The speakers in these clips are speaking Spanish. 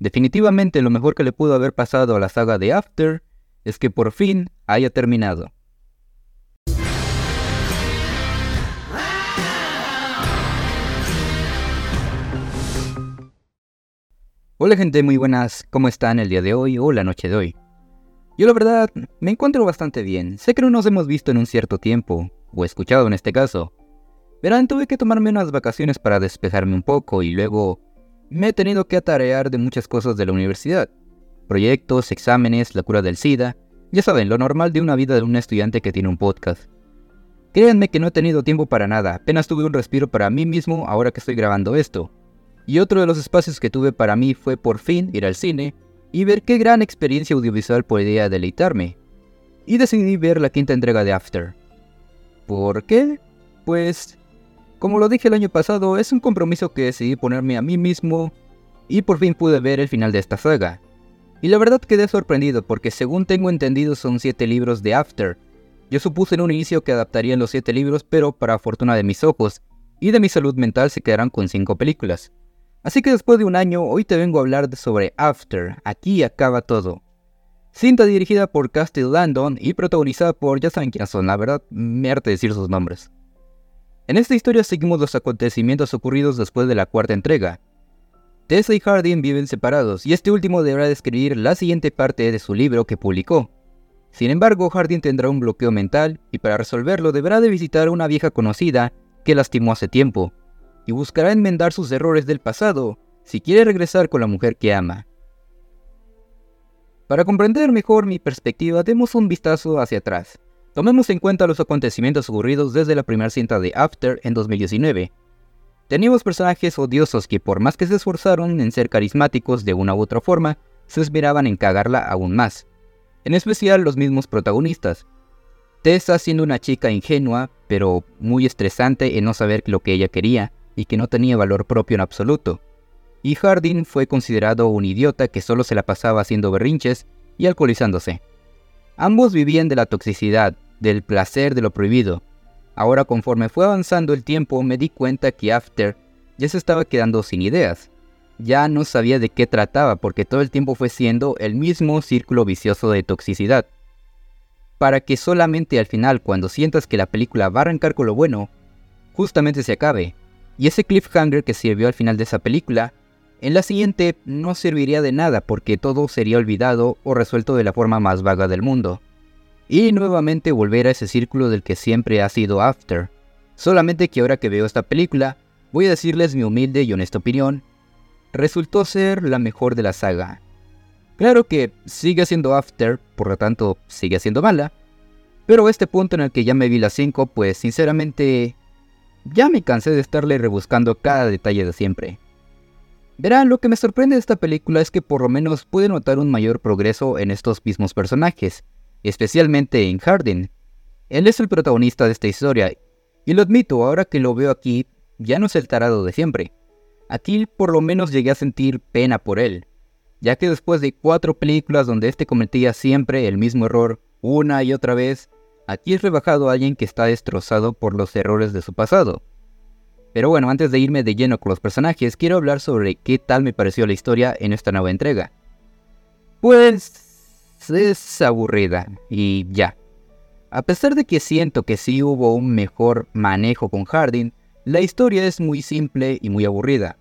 Definitivamente lo mejor que le pudo haber pasado a la saga de After es que por fin haya terminado. Hola gente, muy buenas, ¿cómo están el día de hoy o la noche de hoy? Yo la verdad me encuentro bastante bien, sé que no nos hemos visto en un cierto tiempo, o escuchado en este caso. Verán, tuve que tomarme unas vacaciones para despejarme un poco y luego me he tenido que atarear de muchas cosas de la universidad. Proyectos, exámenes, la cura del SIDA, ya saben, lo normal de una vida de un estudiante que tiene un podcast. Créanme que no he tenido tiempo para nada, apenas tuve un respiro para mí mismo ahora que estoy grabando esto. Y otro de los espacios que tuve para mí fue por fin ir al cine y ver qué gran experiencia audiovisual podía deleitarme. Y decidí ver la quinta entrega de After. ¿Por qué? Pues, como lo dije el año pasado, es un compromiso que decidí ponerme a mí mismo y por fin pude ver el final de esta saga. Y la verdad quedé sorprendido porque según tengo entendido son 7 libros de After. Yo supuse en un inicio que adaptarían los 7 libros, pero para fortuna de mis ojos y de mi salud mental se quedarán con 5 películas. Así que después de un año, hoy te vengo a hablar sobre After, aquí acaba todo. Cinta dirigida por Castle Landon y protagonizada por, ya saben quiénes son, la verdad, me decir sus nombres. En esta historia seguimos los acontecimientos ocurridos después de la cuarta entrega. Tessa y Hardin viven separados y este último deberá describir la siguiente parte de su libro que publicó. Sin embargo, Hardin tendrá un bloqueo mental y para resolverlo deberá de visitar a una vieja conocida que lastimó hace tiempo, y buscará enmendar sus errores del pasado si quiere regresar con la mujer que ama. Para comprender mejor mi perspectiva, demos un vistazo hacia atrás. Tomemos en cuenta los acontecimientos ocurridos desde la primera cinta de After en 2019. Teníamos personajes odiosos que por más que se esforzaron en ser carismáticos de una u otra forma, se esmeraban en cagarla aún más. En especial los mismos protagonistas. Tessa siendo una chica ingenua, pero muy estresante en no saber lo que ella quería, y que no tenía valor propio en absoluto. Y Hardin fue considerado un idiota que solo se la pasaba haciendo berrinches y alcoholizándose. Ambos vivían de la toxicidad, del placer de lo prohibido. Ahora conforme fue avanzando el tiempo me di cuenta que After ya se estaba quedando sin ideas. Ya no sabía de qué trataba porque todo el tiempo fue siendo el mismo círculo vicioso de toxicidad. Para que solamente al final cuando sientas que la película va a arrancar con lo bueno, justamente se acabe y ese cliffhanger que sirvió al final de esa película, en la siguiente no serviría de nada porque todo sería olvidado o resuelto de la forma más vaga del mundo. Y nuevamente volver a ese círculo del que siempre ha sido After. Solamente que ahora que veo esta película, voy a decirles mi humilde y honesta opinión, resultó ser la mejor de la saga. Claro que sigue siendo After, por lo tanto sigue siendo mala, pero este punto en el que ya me vi las 5, pues sinceramente ya me cansé de estarle rebuscando cada detalle de siempre. Verán, lo que me sorprende de esta película es que por lo menos pude notar un mayor progreso en estos mismos personajes, especialmente en Hardin. Él es el protagonista de esta historia, y lo admito, ahora que lo veo aquí, ya no es el tarado de siempre. Aquí por lo menos llegué a sentir pena por él, ya que después de cuatro películas donde este cometía siempre el mismo error una y otra vez, Aquí es rebajado a alguien que está destrozado por los errores de su pasado. Pero bueno, antes de irme de lleno con los personajes, quiero hablar sobre qué tal me pareció la historia en esta nueva entrega. Pues es aburrida y ya. A pesar de que siento que sí hubo un mejor manejo con Hardin, la historia es muy simple y muy aburrida.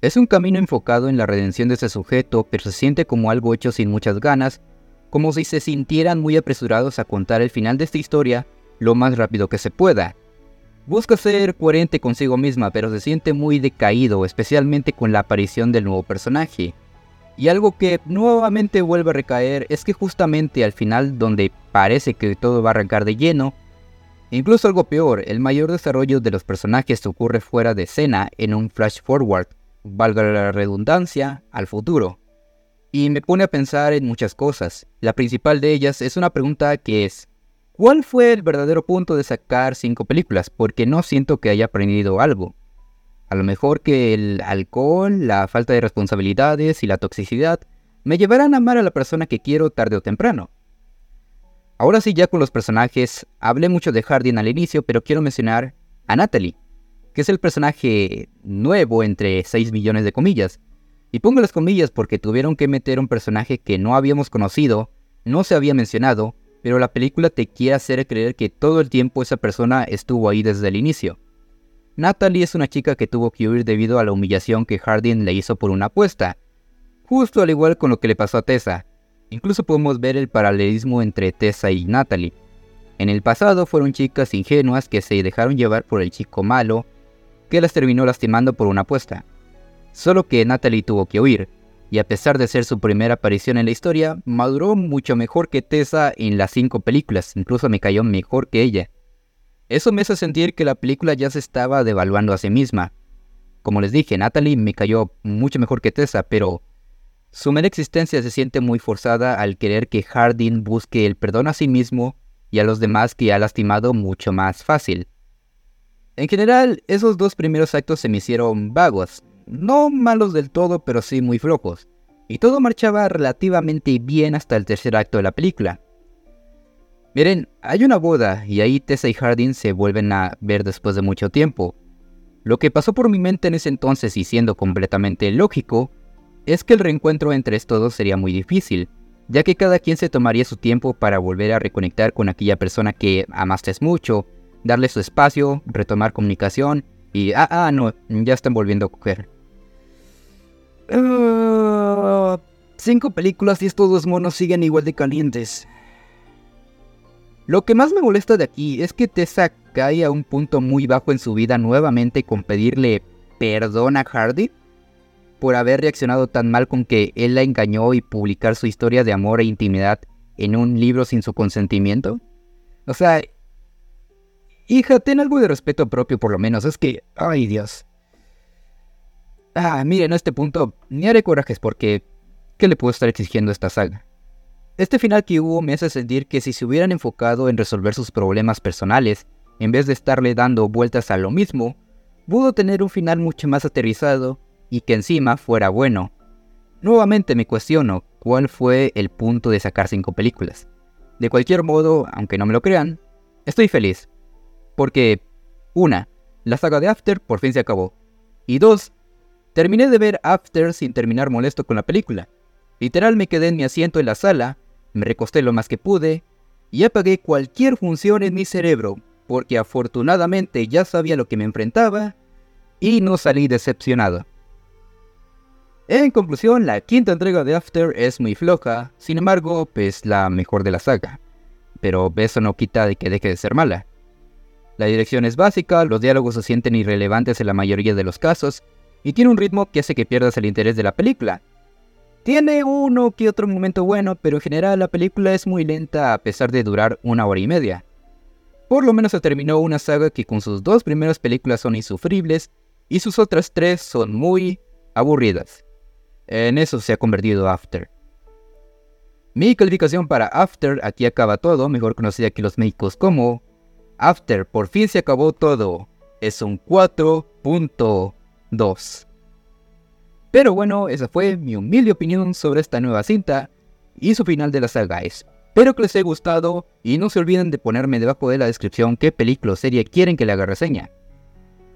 Es un camino enfocado en la redención de ese sujeto, pero se siente como algo hecho sin muchas ganas como si se sintieran muy apresurados a contar el final de esta historia lo más rápido que se pueda. Busca ser coherente consigo misma, pero se siente muy decaído, especialmente con la aparición del nuevo personaje. Y algo que nuevamente vuelve a recaer es que justamente al final donde parece que todo va a arrancar de lleno, incluso algo peor, el mayor desarrollo de los personajes ocurre fuera de escena en un flash forward, valga la redundancia, al futuro y me pone a pensar en muchas cosas. La principal de ellas es una pregunta que es, ¿cuál fue el verdadero punto de sacar cinco películas? Porque no siento que haya aprendido algo. A lo mejor que el alcohol, la falta de responsabilidades y la toxicidad me llevarán a amar a la persona que quiero tarde o temprano. Ahora sí, ya con los personajes, hablé mucho de Hardin al inicio, pero quiero mencionar a Natalie, que es el personaje nuevo entre 6 millones de comillas, Y pongo las comillas porque tuvieron que meter un personaje que no habíamos conocido, no se había mencionado, pero la película te quiere hacer creer que todo el tiempo esa persona estuvo ahí desde el inicio. Natalie es una chica que tuvo que huir debido a la humillación que Hardin le hizo por una apuesta, justo al igual con lo que le pasó a Tessa. Incluso podemos ver el paralelismo entre Tessa y Natalie. En el pasado fueron chicas ingenuas que se dejaron llevar por el chico malo, que las terminó lastimando por una apuesta. Solo que Natalie tuvo que huir, y a pesar de ser su primera aparición en la historia, maduró mucho mejor que Tessa en las cinco películas, incluso me cayó mejor que ella. Eso me hace sentir que la película ya se estaba devaluando a sí misma. Como les dije, Natalie me cayó mucho mejor que Tessa, pero su mera existencia se siente muy forzada al querer que Hardin busque el perdón a sí mismo y a los demás que ha lastimado mucho más fácil. En general, esos dos primeros actos se me hicieron vagos, no malos del todo, pero sí muy flojos, y todo marchaba relativamente bien hasta el tercer acto de la película. Miren, hay una boda y ahí Tessa y Hardin se vuelven a ver después de mucho tiempo. Lo que pasó por mi mente en ese entonces y siendo completamente lógico, es que el reencuentro entre estos dos sería muy difícil, ya que cada quien se tomaría su tiempo para volver a reconectar con aquella persona que amaste mucho, darle su espacio, retomar comunicación y, ah, ah, no, ya están volviendo a coger. Ah, cinco películas y estos dos monos siguen igual de calientes. Lo que más me molesta de aquí es que Tessa cae a un punto muy bajo en su vida nuevamente con pedirle perdón a Hardy por haber reaccionado tan mal con que él la engañó y publicar su historia de amor e intimidad en un libro sin su consentimiento. O sea, hija, ten algo de respeto propio por lo menos, es que, ay Dios. Ah, miren, a este punto ni haré corajes porque ¿qué le puedo estar exigiendo a esta saga? Este final que hubo me hace sentir que si se hubieran enfocado en resolver sus problemas personales, en vez de estarle dando vueltas a lo mismo, pudo tener un final mucho más aterrizado y que encima fuera bueno. Nuevamente me cuestiono cuál fue el punto de sacar cinco películas. De cualquier modo, aunque no me lo crean, estoy feliz. Porque, una, la saga de After por fin se acabó. Y dos, Terminé de ver After sin terminar molesto con la película. Literal me quedé en mi asiento en la sala, me recosté lo más que pude y apagué cualquier función en mi cerebro, porque afortunadamente ya sabía lo que me enfrentaba y no salí decepcionado. En conclusión, la quinta entrega de After es muy floja, sin embargo, pues la mejor de la saga. Pero eso no quita de que deje de ser mala. La dirección es básica, los diálogos se sienten irrelevantes en la mayoría de los casos, y tiene un ritmo que hace que pierdas el interés de la película. Tiene uno que otro momento bueno, pero en general la película es muy lenta a pesar de durar una hora y media. Por lo menos se terminó una saga que con sus dos primeras películas son insufribles y sus otras tres son muy aburridas. En eso se ha convertido After. Mi calificación para After, aquí acaba todo, mejor conocida que los médicos como After, por fin se acabó todo, es un 4.0 2. Pero bueno, esa fue mi humilde opinión sobre esta nueva cinta y su final de la saga. Espero que les haya gustado y no se olviden de ponerme debajo de la descripción qué película o serie quieren que le haga reseña.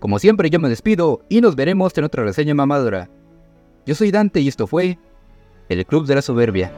Como siempre yo me despido y nos veremos en otra reseña mamadora. Yo soy Dante y esto fue El Club de la Soberbia.